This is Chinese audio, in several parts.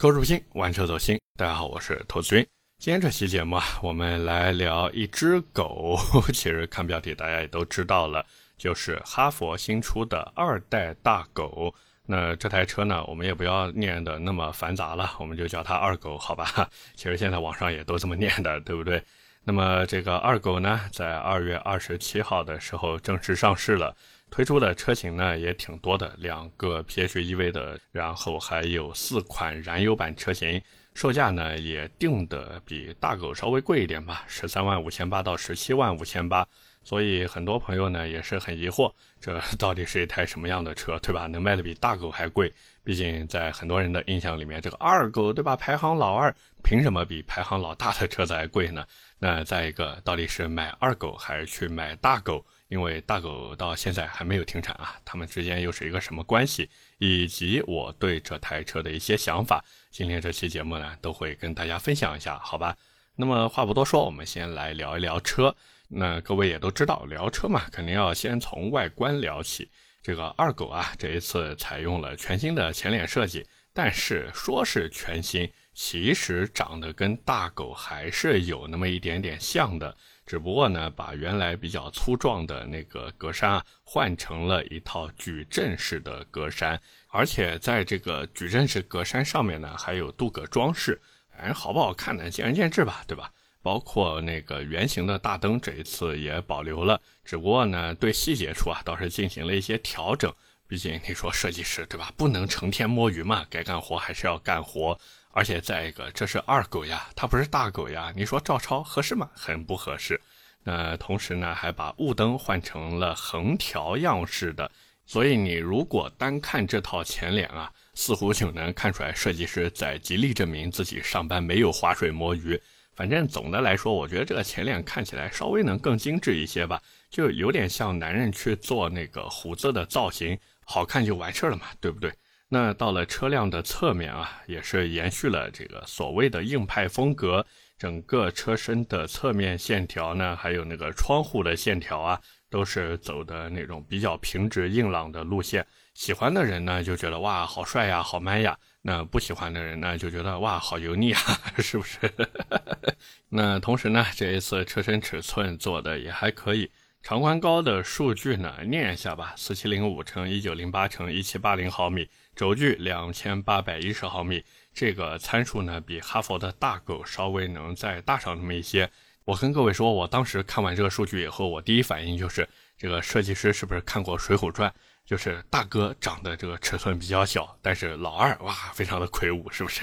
购入新，玩车走心。大家好，我是投资君。今天这期节目啊，我们来聊一只狗。其实看标题大家也都知道了，就是哈佛新出的二代大狗。那这台车呢，我们也不要念的那么繁杂了，我们就叫它二狗，好吧？其实现在网上也都这么念的，对不对？那么这个二狗呢，在二月二十七号的时候正式上市了。推出的车型呢也挺多的，两个 PHEV 的，然后还有四款燃油版车型，售价呢也定的比大狗稍微贵一点吧，十三万五千八到十七万五千八。所以很多朋友呢也是很疑惑，这到底是一台什么样的车，对吧？能卖的比大狗还贵？毕竟在很多人的印象里面，这个二狗对吧？排行老二，凭什么比排行老大的车子还贵呢？那再一个，到底是买二狗还是去买大狗？因为大狗到现在还没有停产啊，他们之间又是一个什么关系？以及我对这台车的一些想法，今天这期节目呢都会跟大家分享一下，好吧？那么话不多说，我们先来聊一聊车。那各位也都知道，聊车嘛，肯定要先从外观聊起。这个二狗啊，这一次采用了全新的前脸设计，但是说是全新，其实长得跟大狗还是有那么一点点像的。只不过呢，把原来比较粗壮的那个格栅啊，换成了一套矩阵式的格栅，而且在这个矩阵式格栅上面呢，还有镀铬装饰。反正好不好看呢，见仁见智吧，对吧？包括那个圆形的大灯，这一次也保留了，只不过呢，对细节处啊，倒是进行了一些调整。毕竟你说设计师对吧，不能成天摸鱼嘛，该干活还是要干活。而且再一个，这是二狗呀，它不是大狗呀。你说照抄合适吗？很不合适。那同时呢，还把雾灯换成了横条样式的。所以你如果单看这套前脸啊，似乎就能看出来设计师在极力证明自己上班没有划水摸鱼。反正总的来说，我觉得这个前脸看起来稍微能更精致一些吧，就有点像男人去做那个胡子的造型，好看就完事儿了嘛，对不对？那到了车辆的侧面啊，也是延续了这个所谓的硬派风格，整个车身的侧面线条呢，还有那个窗户的线条啊，都是走的那种比较平直硬朗的路线。喜欢的人呢就觉得哇，好帅呀，好 man 呀；那不喜欢的人呢就觉得哇，好油腻啊，是不是？那同时呢，这一次车身尺寸做的也还可以。长宽高的数据呢，念一下吧：四七零五乘一九零八乘一七八零毫米，轴距两千八百一十毫米。这个参数呢，比哈佛的大狗稍微能再大上那么一些。我跟各位说，我当时看完这个数据以后，我第一反应就是，这个设计师是不是看过《水浒传》？就是大哥长得这个尺寸比较小，但是老二哇，非常的魁梧，是不是？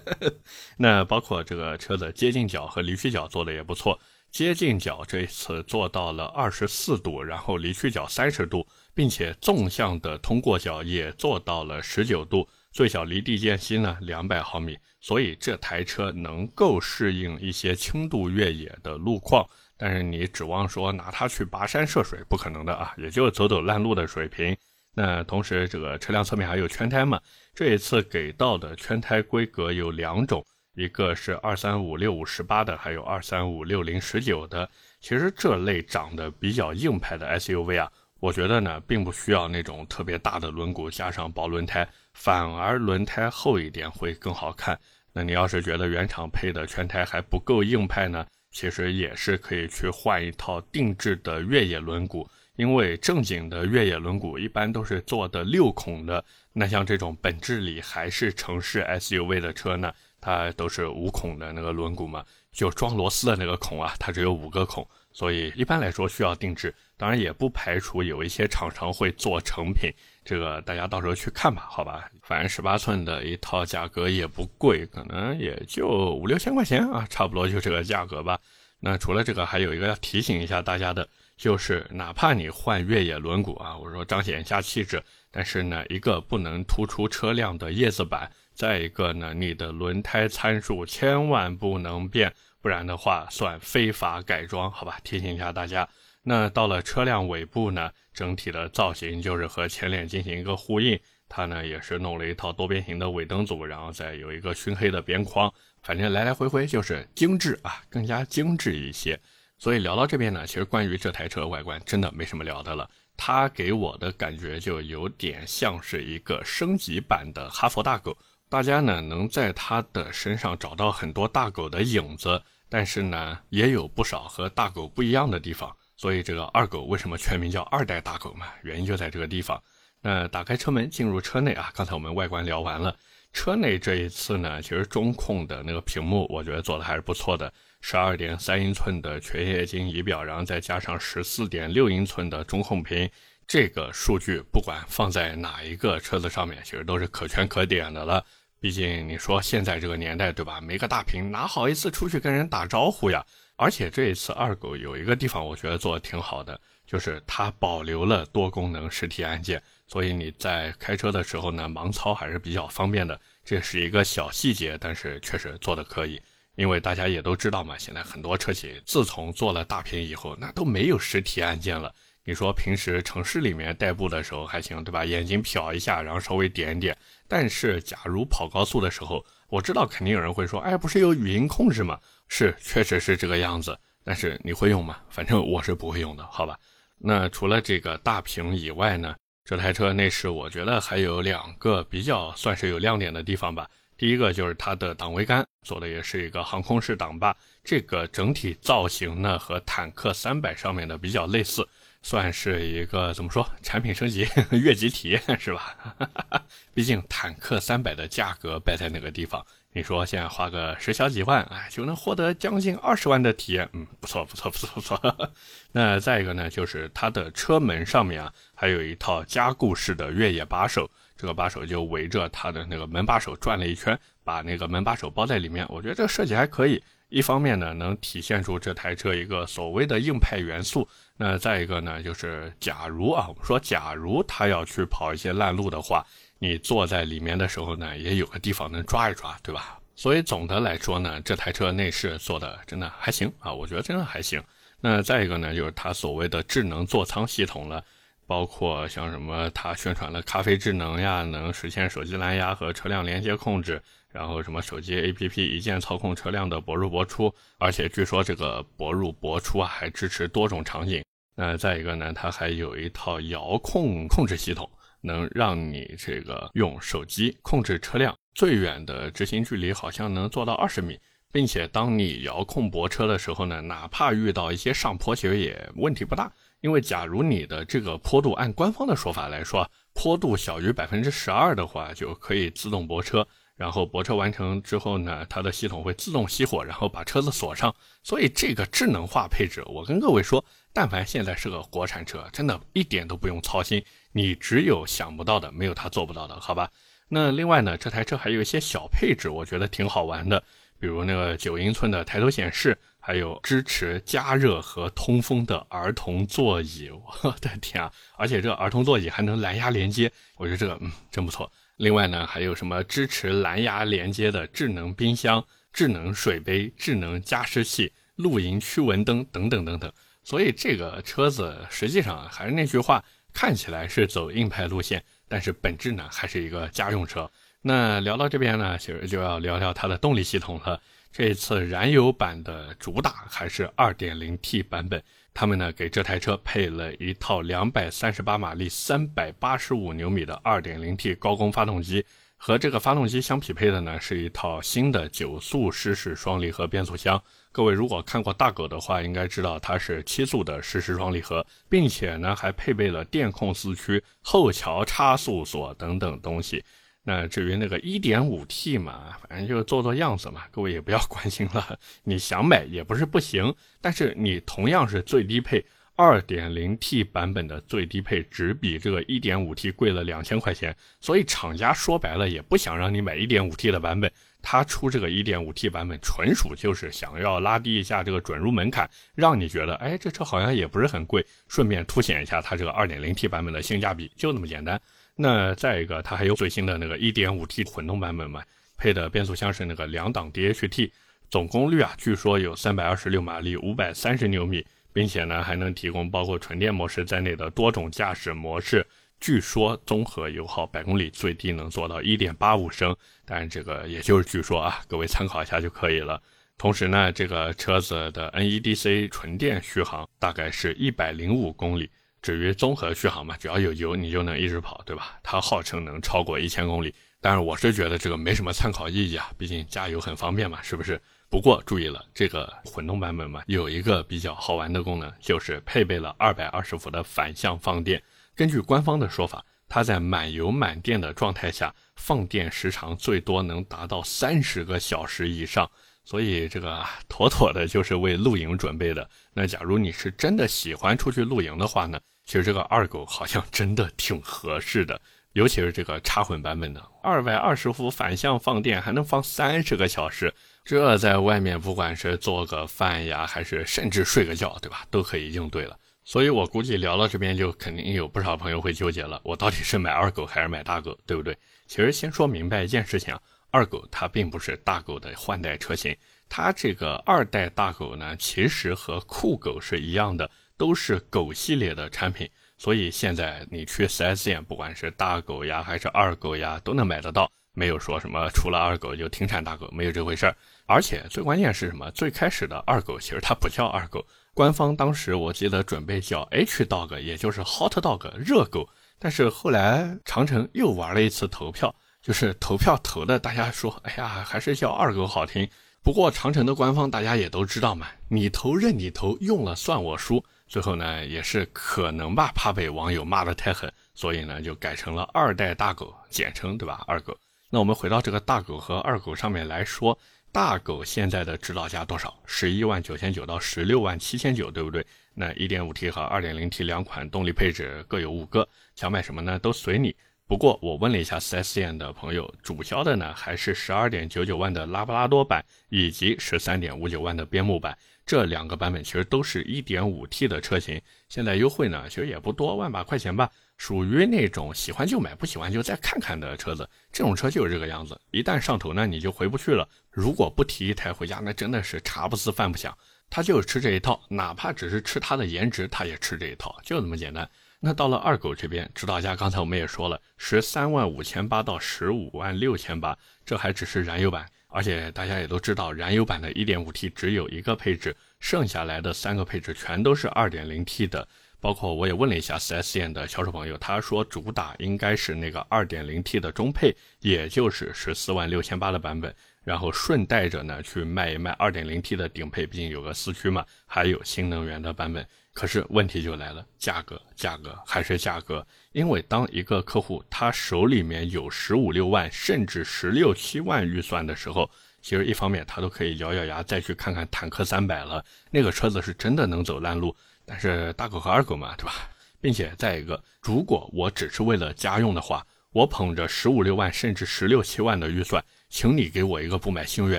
那包括这个车的接近角和离去角做的也不错。接近角这一次做到了二十四度，然后离去角三十度，并且纵向的通过角也做到了十九度，最小离地间隙呢两百毫米，所以这台车能够适应一些轻度越野的路况。但是你指望说拿它去跋山涉水，不可能的啊，也就走走烂路的水平。那同时这个车辆侧面还有圈胎嘛，这一次给到的圈胎规格有两种。一个是二三五六五十八的，还有二三五六零十九的。其实这类长得比较硬派的 SUV 啊，我觉得呢，并不需要那种特别大的轮毂加上薄轮胎，反而轮胎厚一点会更好看。那你要是觉得原厂配的圈胎还不够硬派呢，其实也是可以去换一套定制的越野轮毂，因为正经的越野轮毂一般都是做的六孔的，那像这种本质里还是城市 SUV 的车呢。它都是五孔的那个轮毂嘛，就装螺丝的那个孔啊，它只有五个孔，所以一般来说需要定制。当然也不排除有一些厂商会做成品，这个大家到时候去看吧，好吧。反正十八寸的一套价格也不贵，可能也就五六千块钱啊，差不多就这个价格吧。那除了这个，还有一个要提醒一下大家的，就是哪怕你换越野轮毂啊，我说彰显一下气质，但是呢，一个不能突出车辆的叶子板。再一个呢，你的轮胎参数千万不能变，不然的话算非法改装，好吧？提醒一下大家。那到了车辆尾部呢，整体的造型就是和前脸进行一个呼应，它呢也是弄了一套多边形的尾灯组，然后再有一个熏黑的边框，反正来来回回就是精致啊，更加精致一些。所以聊到这边呢，其实关于这台车外观真的没什么聊的了，它给我的感觉就有点像是一个升级版的哈佛大狗。大家呢能在它的身上找到很多大狗的影子，但是呢也有不少和大狗不一样的地方。所以这个二狗为什么全名叫二代大狗嘛？原因就在这个地方。那打开车门进入车内啊，刚才我们外观聊完了，车内这一次呢，其实中控的那个屏幕我觉得做的还是不错的，十二点三英寸的全液晶仪表，然后再加上十四点六英寸的中控屏，这个数据不管放在哪一个车子上面，其实都是可圈可点的了。毕竟你说现在这个年代，对吧？没个大屏哪好意思出去跟人打招呼呀？而且这一次二狗有一个地方我觉得做的挺好的，就是它保留了多功能实体按键。所以你在开车的时候呢，盲操还是比较方便的，这是一个小细节，但是确实做的可以。因为大家也都知道嘛，现在很多车企自从做了大屏以后，那都没有实体按键了。你说平时城市里面代步的时候还行，对吧？眼睛瞟一下，然后稍微点点。但是假如跑高速的时候，我知道肯定有人会说，哎，不是有语音控制吗？是，确实是这个样子。但是你会用吗？反正我是不会用的，好吧？那除了这个大屏以外呢？这台车内饰，我觉得还有两个比较算是有亮点的地方吧。第一个就是它的挡桅杆做的也是一个航空式挡把，这个整体造型呢和坦克三百上面的比较类似，算是一个怎么说产品升级、越级体验是吧？毕竟坦克三百的价格摆在那个地方。你说现在花个十小几万，哎，就能获得将近二十万的体验，嗯，不错不错不错不错。那再一个呢，就是它的车门上面啊，还有一套加固式的越野把手，这个把手就围着它的那个门把手转了一圈，把那个门把手包在里面。我觉得这个设计还可以，一方面呢，能体现出这台车一个所谓的硬派元素。那再一个呢，就是假如啊，我们说假如它要去跑一些烂路的话。你坐在里面的时候呢，也有个地方能抓一抓，对吧？所以总的来说呢，这台车内饰做的真的还行啊，我觉得真的还行。那再一个呢，就是它所谓的智能座舱系统了，包括像什么它宣传的咖啡智能呀，能实现手机蓝牙和车辆连接控制，然后什么手机 APP 一键操控车辆的泊入泊出，而且据说这个泊入泊出啊还支持多种场景。那再一个呢，它还有一套遥控控制系统。能让你这个用手机控制车辆最远的直行距离，好像能做到二十米，并且当你遥控泊车的时候呢，哪怕遇到一些上坡，其实也问题不大。因为假如你的这个坡度按官方的说法来说，坡度小于百分之十二的话，就可以自动泊车。然后泊车完成之后呢，它的系统会自动熄火，然后把车子锁上。所以这个智能化配置，我跟各位说，但凡现在是个国产车，真的一点都不用操心。你只有想不到的，没有它做不到的，好吧？那另外呢，这台车还有一些小配置，我觉得挺好玩的，比如那个九英寸的抬头显示，还有支持加热和通风的儿童座椅，我的天啊！而且这儿童座椅还能蓝牙连接，我觉得这个嗯真不错。另外呢，还有什么支持蓝牙连接的智能冰箱、智能水杯、智能加湿器、露营驱蚊灯等等等等。所以这个车子实际上还是那句话。看起来是走硬派路线，但是本质呢还是一个家用车。那聊到这边呢，其实就要聊聊它的动力系统了。这一次燃油版的主打还是 2.0T 版本，他们呢给这台车配了一套238马力、385牛米的 2.0T 高功发动机。和这个发动机相匹配的呢，是一套新的九速湿式双离合变速箱。各位如果看过大狗的话，应该知道它是七速的湿式双离合，并且呢还配备了电控四驱、后桥差速锁等等东西。那至于那个 1.5T 嘛，反正就做做样子嘛，各位也不要关心了。你想买也不是不行，但是你同样是最低配。二点零 T 版本的最低配只比这个一点五 T 贵了两千块钱，所以厂家说白了也不想让你买一点五 T 的版本，它出这个一点五 T 版本纯属就是想要拉低一下这个准入门槛，让你觉得哎这车好像也不是很贵，顺便凸显一下它这个二点零 T 版本的性价比，就那么简单。那再一个，它还有最新的那个一点五 T 混动版本嘛，配的变速箱是那个两档 DHT，总功率啊据说有三百二十六马力，五百三十牛米。并且呢，还能提供包括纯电模式在内的多种驾驶模式。据说综合油耗百公里最低能做到一点八五升，但是这个也就是据说啊，各位参考一下就可以了。同时呢，这个车子的 NEDC 纯电续航大概是一百零五公里。至于综合续航嘛，只要有油你就能一直跑，对吧？它号称能超过一千公里。但是，我是觉得这个没什么参考意义啊，毕竟加油很方便嘛，是不是？不过注意了，这个混动版本嘛，有一个比较好玩的功能，就是配备了二百二十伏的反向放电。根据官方的说法，它在满油满电的状态下，放电时长最多能达到三十个小时以上。所以这个妥妥的就是为露营准备的。那假如你是真的喜欢出去露营的话呢，其实这个二狗好像真的挺合适的。尤其是这个插混版本的二百二十伏反向放电，还能放三十个小时，这在外面不管是做个饭呀，还是甚至睡个觉，对吧，都可以应对了。所以我估计聊到这边，就肯定有不少朋友会纠结了：我到底是买二狗还是买大狗，对不对？其实先说明白一件事情啊，二狗它并不是大狗的换代车型，它这个二代大狗呢，其实和酷狗是一样的，都是狗系列的产品。所以现在你去 4S 店，不管是大狗呀还是二狗呀，都能买得到，没有说什么除了二狗就停产大狗，没有这回事儿。而且最关键是什么？最开始的二狗其实它不叫二狗，官方当时我记得准备叫 H Dog，也就是 Hot Dog 热狗。但是后来长城又玩了一次投票，就是投票投的，大家说，哎呀，还是叫二狗好听。不过长城的官方大家也都知道嘛，你投任你投，用了算我输。最后呢，也是可能吧，怕被网友骂得太狠，所以呢，就改成了二代大狗，简称对吧？二狗。那我们回到这个大狗和二狗上面来说，大狗现在的指导价多少？十一万九千九到十六万七千九，对不对？那 1.5T 和 2.0T 两款动力配置各有五个，想买什么呢？都随你。不过我问了一下 4S 店的朋友，主销的呢还是12.99万的拉布拉多版以及13.59万的边牧版。这两个版本其实都是一点五 T 的车型，现在优惠呢，其实也不多，万把块钱吧，属于那种喜欢就买，不喜欢就再看看的车子。这种车就是这个样子，一旦上头呢，你就回不去了。如果不提一台回家，那真的是茶不思饭不想。他就是吃这一套，哪怕只是吃它的颜值，他也吃这一套，就这么简单。那到了二狗这边，指导价刚才我们也说了，十三万五千八到十五万六千八，这还只是燃油版。而且大家也都知道，燃油版的 1.5T 只有一个配置，剩下来的三个配置全都是 2.0T 的。包括我也问了一下 4S 店的销售朋友，他说主打应该是那个 2.0T 的中配，也就是14万六千八的版本。然后顺带着呢去卖一卖 2.0T 的顶配，毕竟有个四驱嘛，还有新能源的版本。可是问题就来了，价格，价格还是价格。因为当一个客户他手里面有十五六万甚至十六七万预算的时候，其实一方面他都可以咬咬牙再去看看坦克三百了，那个车子是真的能走烂路。但是大狗和二狗嘛，对吧？并且再一个，如果我只是为了家用的话，我捧着十五六万甚至十六七万的预算，请你给我一个不买星越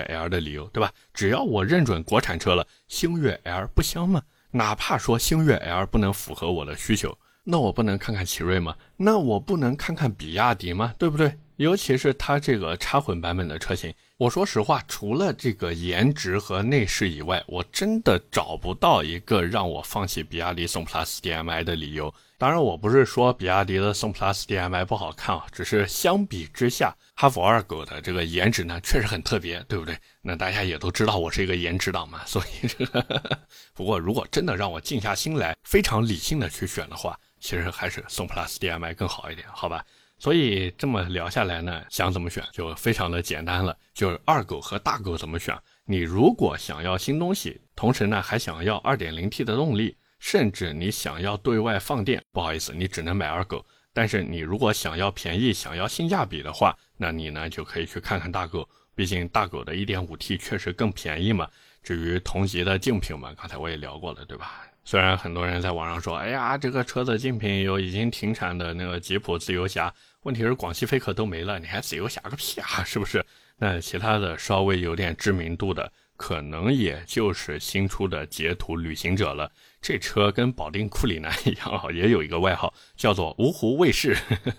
L 的理由，对吧？只要我认准国产车了，星越 L 不香吗？哪怕说星越 L 不能符合我的需求。那我不能看看奇瑞吗？那我不能看看比亚迪吗？对不对？尤其是它这个插混版本的车型，我说实话，除了这个颜值和内饰以外，我真的找不到一个让我放弃比亚迪宋 PLUS DM-i 的理由。当然，我不是说比亚迪的宋 PLUS DM-i 不好看啊，只是相比之下，哈弗二狗的这个颜值呢，确实很特别，对不对？那大家也都知道我是一个颜值党嘛，所以这个。不过，如果真的让我静下心来，非常理性的去选的话，其实还是宋 PLUS DM-i 更好一点，好吧？所以这么聊下来呢，想怎么选就非常的简单了，就是二狗和大狗怎么选。你如果想要新东西，同时呢还想要 2.0T 的动力，甚至你想要对外放电，不好意思，你只能买二狗。但是你如果想要便宜，想要性价比的话，那你呢就可以去看看大狗，毕竟大狗的 1.5T 确实更便宜嘛。至于同级的竞品嘛，刚才我也聊过了，对吧？虽然很多人在网上说，哎呀，这个车子竞品有已经停产的那个吉普自由侠，问题是广汽菲克都没了，你还自由侠个屁啊，是不是？那其他的稍微有点知名度的，可能也就是新出的捷途旅行者了。这车跟保定库里南一样，也有一个外号叫做芜湖卫士。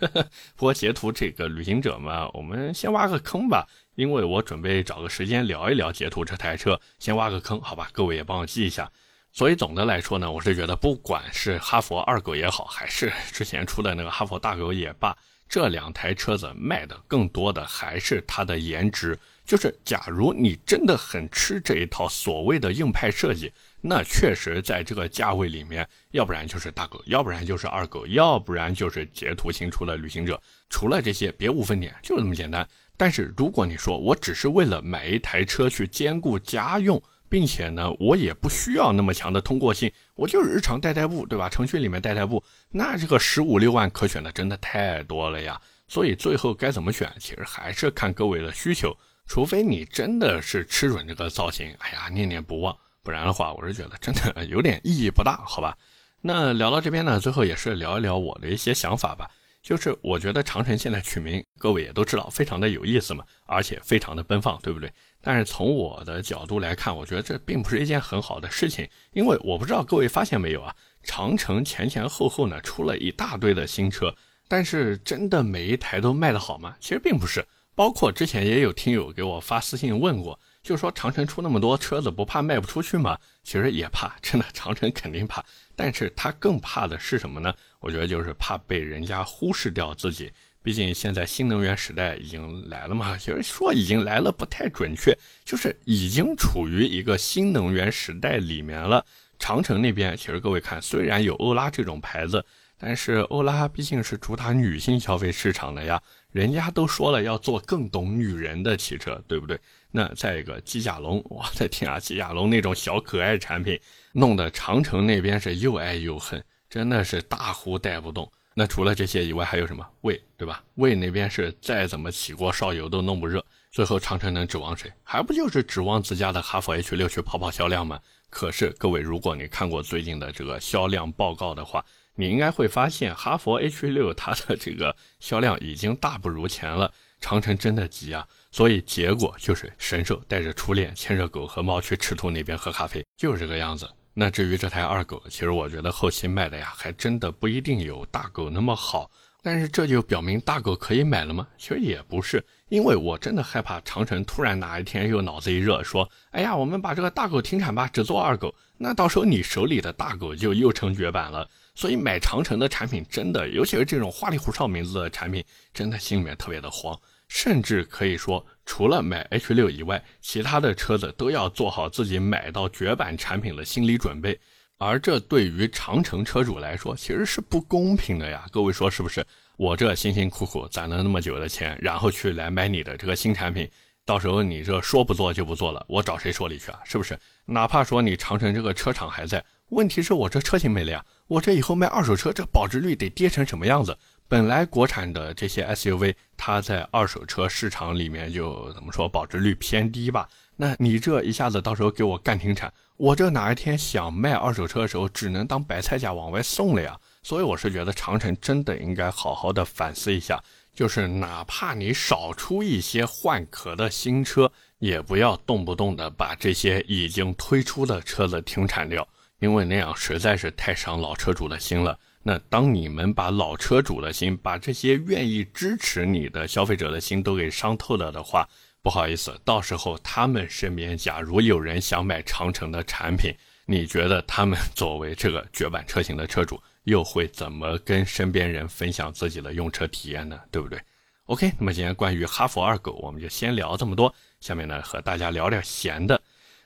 不过捷途这个旅行者嘛，我们先挖个坑吧，因为我准备找个时间聊一聊捷途这台车，先挖个坑，好吧？各位也帮我记一下。所以总的来说呢，我是觉得，不管是哈佛二狗也好，还是之前出的那个哈佛大狗也罢，这两台车子卖的更多的还是它的颜值。就是假如你真的很吃这一套所谓的硬派设计，那确实在这个价位里面，要不然就是大狗，要不然就是二狗，要不然就是捷途新出的旅行者。除了这些，别无分点，就这么简单。但是如果你说我只是为了买一台车去兼顾家用，并且呢，我也不需要那么强的通过性，我就是日常代代步，对吧？程序里面代代步，那这个十五六万可选的真的太多了呀。所以最后该怎么选，其实还是看各位的需求。除非你真的是吃准这个造型，哎呀，念念不忘。不然的话，我是觉得真的 有点意义不大，好吧？那聊到这边呢，最后也是聊一聊我的一些想法吧。就是我觉得长城现在取名，各位也都知道，非常的有意思嘛，而且非常的奔放，对不对？但是从我的角度来看，我觉得这并不是一件很好的事情，因为我不知道各位发现没有啊，长城前前后后呢出了一大堆的新车，但是真的每一台都卖得好吗？其实并不是，包括之前也有听友给我发私信问过。就说长城出那么多车子，不怕卖不出去吗？其实也怕，真的，长城肯定怕。但是他更怕的是什么呢？我觉得就是怕被人家忽视掉自己。毕竟现在新能源时代已经来了嘛。其实说已经来了不太准确，就是已经处于一个新能源时代里面了。长城那边，其实各位看，虽然有欧拉这种牌子，但是欧拉毕竟是主打女性消费市场的呀。人家都说了要做更懂女人的汽车，对不对？那再一个机甲龙，我的天啊，机甲龙那种小可爱产品，弄得长城那边是又爱又恨，真的是大呼带不动。那除了这些以外，还有什么魏，对吧？魏那边是再怎么起锅烧油都弄不热，最后长城能指望谁？还不就是指望自家的哈弗 H 六去跑跑销量吗？可是各位，如果你看过最近的这个销量报告的话，你应该会发现，哈佛 H 六它的这个销量已经大不如前了。长城真的急啊，所以结果就是神兽带着初恋、牵着狗和猫去赤兔那边喝咖啡，就是这个样子。那至于这台二狗，其实我觉得后期卖的呀，还真的不一定有大狗那么好。但是这就表明大狗可以买了吗？其实也不是，因为我真的害怕长城突然哪一天又脑子一热，说：“哎呀，我们把这个大狗停产吧，只做二狗。”那到时候你手里的大狗就又成绝版了。所以买长城的产品真的，尤其是这种花里胡哨名字的产品，真的心里面特别的慌。甚至可以说，除了买 H 六以外，其他的车子都要做好自己买到绝版产品的心理准备。而这对于长城车主来说，其实是不公平的呀。各位说是不是？我这辛辛苦苦攒了那么久的钱，然后去来买你的这个新产品，到时候你这说不做就不做了，我找谁说理去啊？是不是？哪怕说你长城这个车厂还在，问题是我这车型没了呀。我这以后卖二手车，这保值率得跌成什么样子？本来国产的这些 SUV，它在二手车市场里面就怎么说保值率偏低吧？那你这一下子到时候给我干停产，我这哪一天想卖二手车的时候，只能当白菜价往外送了呀？所以我是觉得长城真的应该好好的反思一下，就是哪怕你少出一些换壳的新车，也不要动不动的把这些已经推出的车子停产掉。因为那样实在是太伤老车主的心了。那当你们把老车主的心，把这些愿意支持你的消费者的心都给伤透了的话，不好意思，到时候他们身边假如有人想买长城的产品，你觉得他们作为这个绝版车型的车主，又会怎么跟身边人分享自己的用车体验呢？对不对？OK，那么今天关于哈弗二狗，我们就先聊这么多。下面呢，和大家聊点闲的。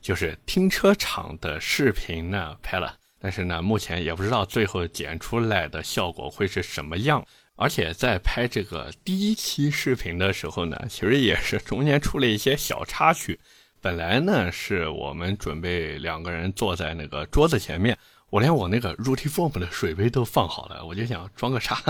就是停车场的视频呢拍了，但是呢目前也不知道最后剪出来的效果会是什么样。而且在拍这个第一期视频的时候呢，其实也是中间出了一些小插曲。本来呢是我们准备两个人坐在那个桌子前面，我连我那个 Rutiform 的水杯都放好了，我就想装个叉，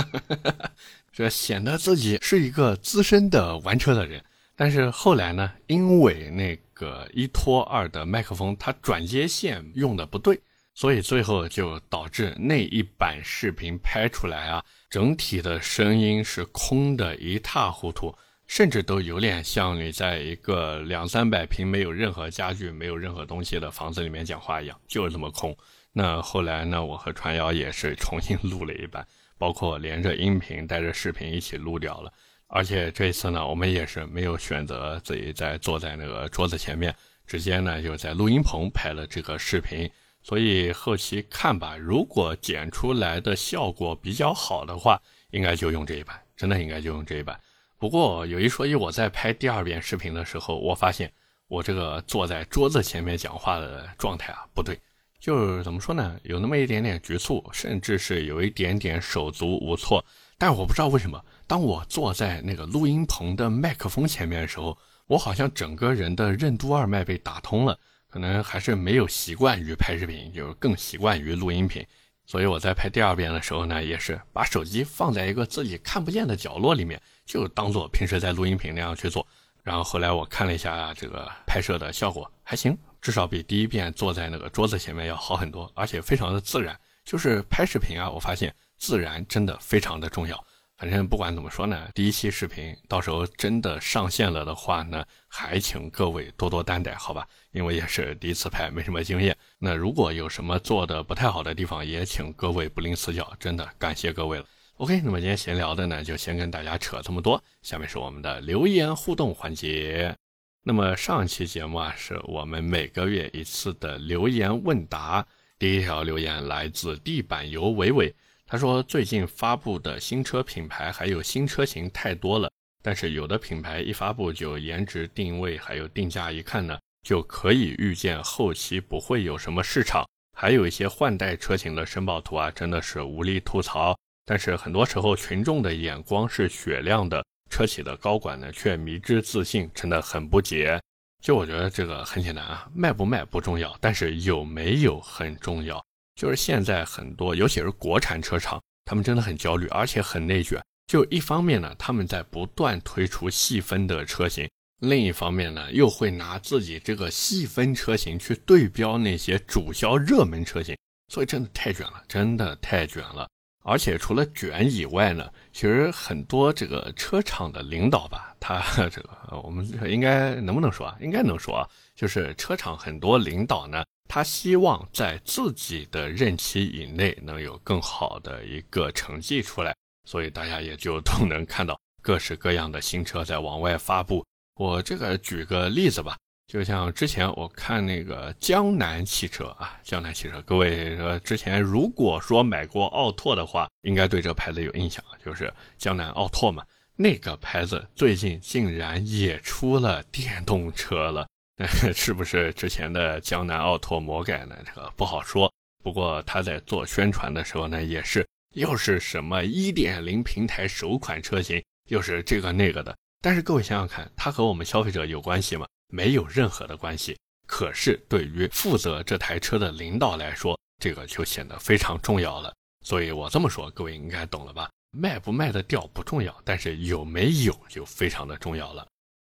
这显得自己是一个资深的玩车的人。但是后来呢，因为那个一拖二的麦克风，它转接线用的不对，所以最后就导致那一版视频拍出来啊，整体的声音是空的一塌糊涂，甚至都有点像你在一个两三百平没有任何家具、没有任何东西的房子里面讲话一样，就是这么空。那后来呢，我和传谣也是重新录了一版，包括连着音频带着视频一起录掉了。而且这一次呢，我们也是没有选择自己在坐在那个桌子前面，直接呢就在录音棚拍了这个视频。所以后期看吧，如果剪出来的效果比较好的话，应该就用这一版，真的应该就用这一版。不过有一说一，我在拍第二遍视频的时候，我发现我这个坐在桌子前面讲话的状态啊不对，就是怎么说呢，有那么一点点局促，甚至是有一点点手足无措。但是我不知道为什么，当我坐在那个录音棚的麦克风前面的时候，我好像整个人的任督二脉被打通了。可能还是没有习惯于拍视频，就是更习惯于录音频。所以我在拍第二遍的时候呢，也是把手机放在一个自己看不见的角落里面，就当做平时在录音频那样去做。然后后来我看了一下这个拍摄的效果，还行。至少比第一遍坐在那个桌子前面要好很多，而且非常的自然。就是拍视频啊，我发现自然真的非常的重要。反正不管怎么说呢，第一期视频到时候真的上线了的话呢，还请各位多多担待，好吧？因为也是第一次拍，没什么经验。那如果有什么做的不太好的地方，也请各位不吝赐教，真的感谢各位了。OK，那么今天闲聊的呢，就先跟大家扯这么多。下面是我们的留言互动环节。那么上期节目啊，是我们每个月一次的留言问答。第一条留言来自地板油伟伟，他说最近发布的新车品牌还有新车型太多了，但是有的品牌一发布就颜值定位还有定价一看呢，就可以预见后期不会有什么市场。还有一些换代车型的申报图啊，真的是无力吐槽。但是很多时候群众的眼光是雪亮的。车企的高管呢，却迷之自信，真的很不解。就我觉得这个很简单啊，卖不卖不重要，但是有没有很重要。就是现在很多，尤其是国产车厂，他们真的很焦虑，而且很内卷。就一方面呢，他们在不断推出细分的车型；另一方面呢，又会拿自己这个细分车型去对标那些主销热门车型，所以真的太卷了，真的太卷了。而且除了卷以外呢，其实很多这个车厂的领导吧，他这个我们应该能不能说啊？应该能说啊，就是车厂很多领导呢，他希望在自己的任期以内能有更好的一个成绩出来，所以大家也就都能看到各式各样的新车在往外发布。我这个举个例子吧。就像之前我看那个江南汽车啊，江南汽车，各位说之前如果说买过奥拓的话，应该对这牌子有印象，就是江南奥拓嘛。那个牌子最近竟然也出了电动车了，是不是之前的江南奥拓魔改呢？这个不好说。不过他在做宣传的时候呢，也是又是什么1.0平台首款车型，又是这个那个的。但是各位想想看，它和我们消费者有关系吗？没有任何的关系，可是对于负责这台车的领导来说，这个就显得非常重要了。所以我这么说，各位应该懂了吧？卖不卖得掉不重要，但是有没有就非常的重要了。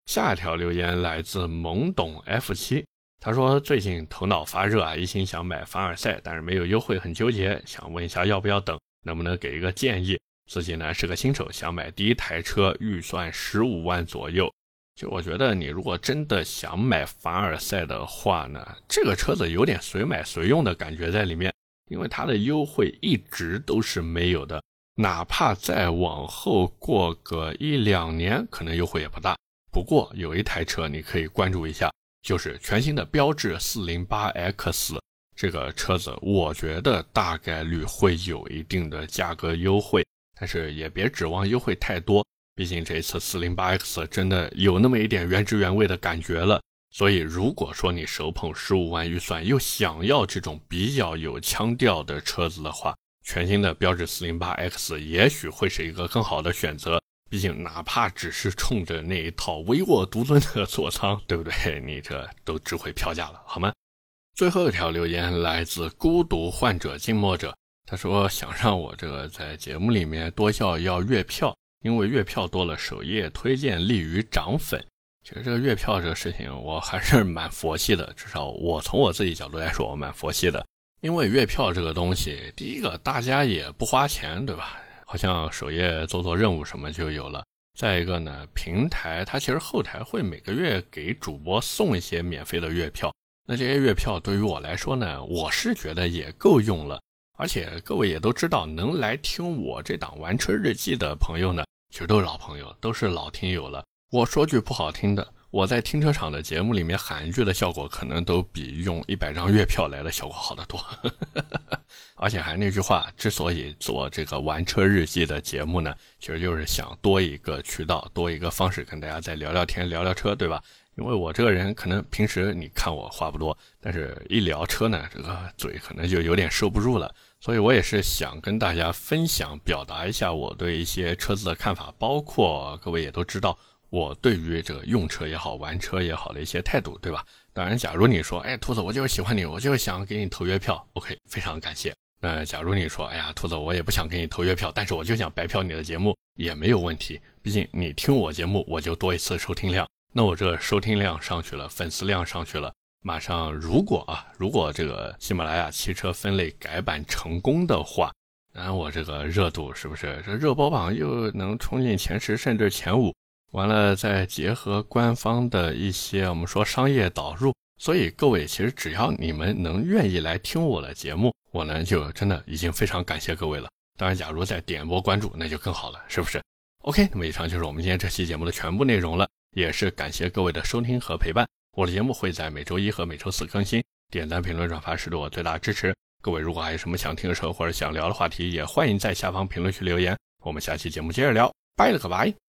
下一条留言来自懵懂 F 七，他说最近头脑发热啊，一心想买凡尔赛，但是没有优惠，很纠结，想问一下要不要等，能不能给一个建议？自己呢是个新手，想买第一台车，预算十五万左右。就我觉得，你如果真的想买凡尔赛的话呢，这个车子有点随买随用的感觉在里面，因为它的优惠一直都是没有的，哪怕再往后过个一两年，可能优惠也不大。不过有一台车你可以关注一下，就是全新的标致 408X 这个车子，我觉得大概率会有一定的价格优惠，但是也别指望优惠太多。毕竟这次 408X 真的有那么一点原汁原味的感觉了，所以如果说你手捧十五万预算，又想要这种比较有腔调的车子的话，全新的标致 408X 也许会是一个更好的选择。毕竟哪怕只是冲着那一套唯我独尊的座舱，对不对？你这都值回票价了，好吗？最后一条留言来自孤独患者静默者，他说想让我这个在节目里面多笑要月票。因为月票多了，首页推荐利于涨粉。其实这个月票这个事情，我还是蛮佛系的。至少我从我自己角度来说，我蛮佛系的。因为月票这个东西，第一个大家也不花钱，对吧？好像首页做做任务什么就有了。再一个呢，平台它其实后台会每个月给主播送一些免费的月票。那这些月票对于我来说呢，我是觉得也够用了。而且各位也都知道，能来听我这档玩车日记的朋友呢。其实都是老朋友，都是老听友了。我说句不好听的，我在停车场的节目里面喊一句的效果，可能都比用一百张月票来的效果好得多。而且还那句话，之所以做这个玩车日记的节目呢，其实就是想多一个渠道，多一个方式跟大家再聊聊天、聊聊车，对吧？因为我这个人可能平时你看我话不多，但是一聊车呢，这个嘴可能就有点收不住了。所以我也是想跟大家分享、表达一下我对一些车子的看法，包括各位也都知道我对于这个用车也好、玩车也好的一些态度，对吧？当然，假如你说，哎，兔子，我就是喜欢你，我就是想给你投月票，OK，非常感谢。那假如你说，哎呀，兔子，我也不想给你投月票，但是我就想白嫖你的节目，也没有问题。毕竟你听我节目，我就多一次收听量。那我这收听量上去了，粉丝量上去了，马上如果啊，如果这个喜马拉雅汽车分类改版成功的话，那我这个热度是不是这热播榜又能冲进前十甚至前五？完了再结合官方的一些我们说商业导入。所以各位，其实只要你们能愿意来听我的节目，我呢就真的已经非常感谢各位了。当然，假如再点播关注，那就更好了，是不是？OK，那么以上就是我们今天这期节目的全部内容了，也是感谢各位的收听和陪伴。我的节目会在每周一和每周四更新，点赞、评论、转发是对我最大的支持。各位如果还有什么想听的时候或者想聊的话题，也欢迎在下方评论区留言。我们下期节目接着聊，拜了个拜。